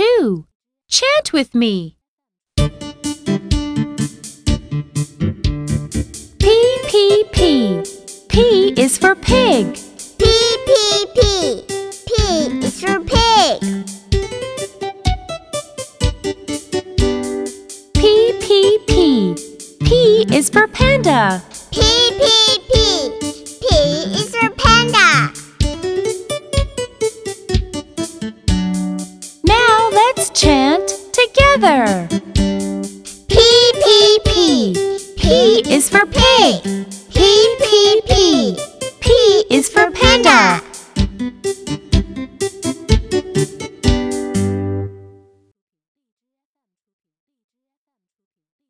too. Chant with me. P, P, P. P is for pig. P, P, P. P is for pig. P, P, P. P is for panda. P, P, together. P, P, P. P is for pig. P, P,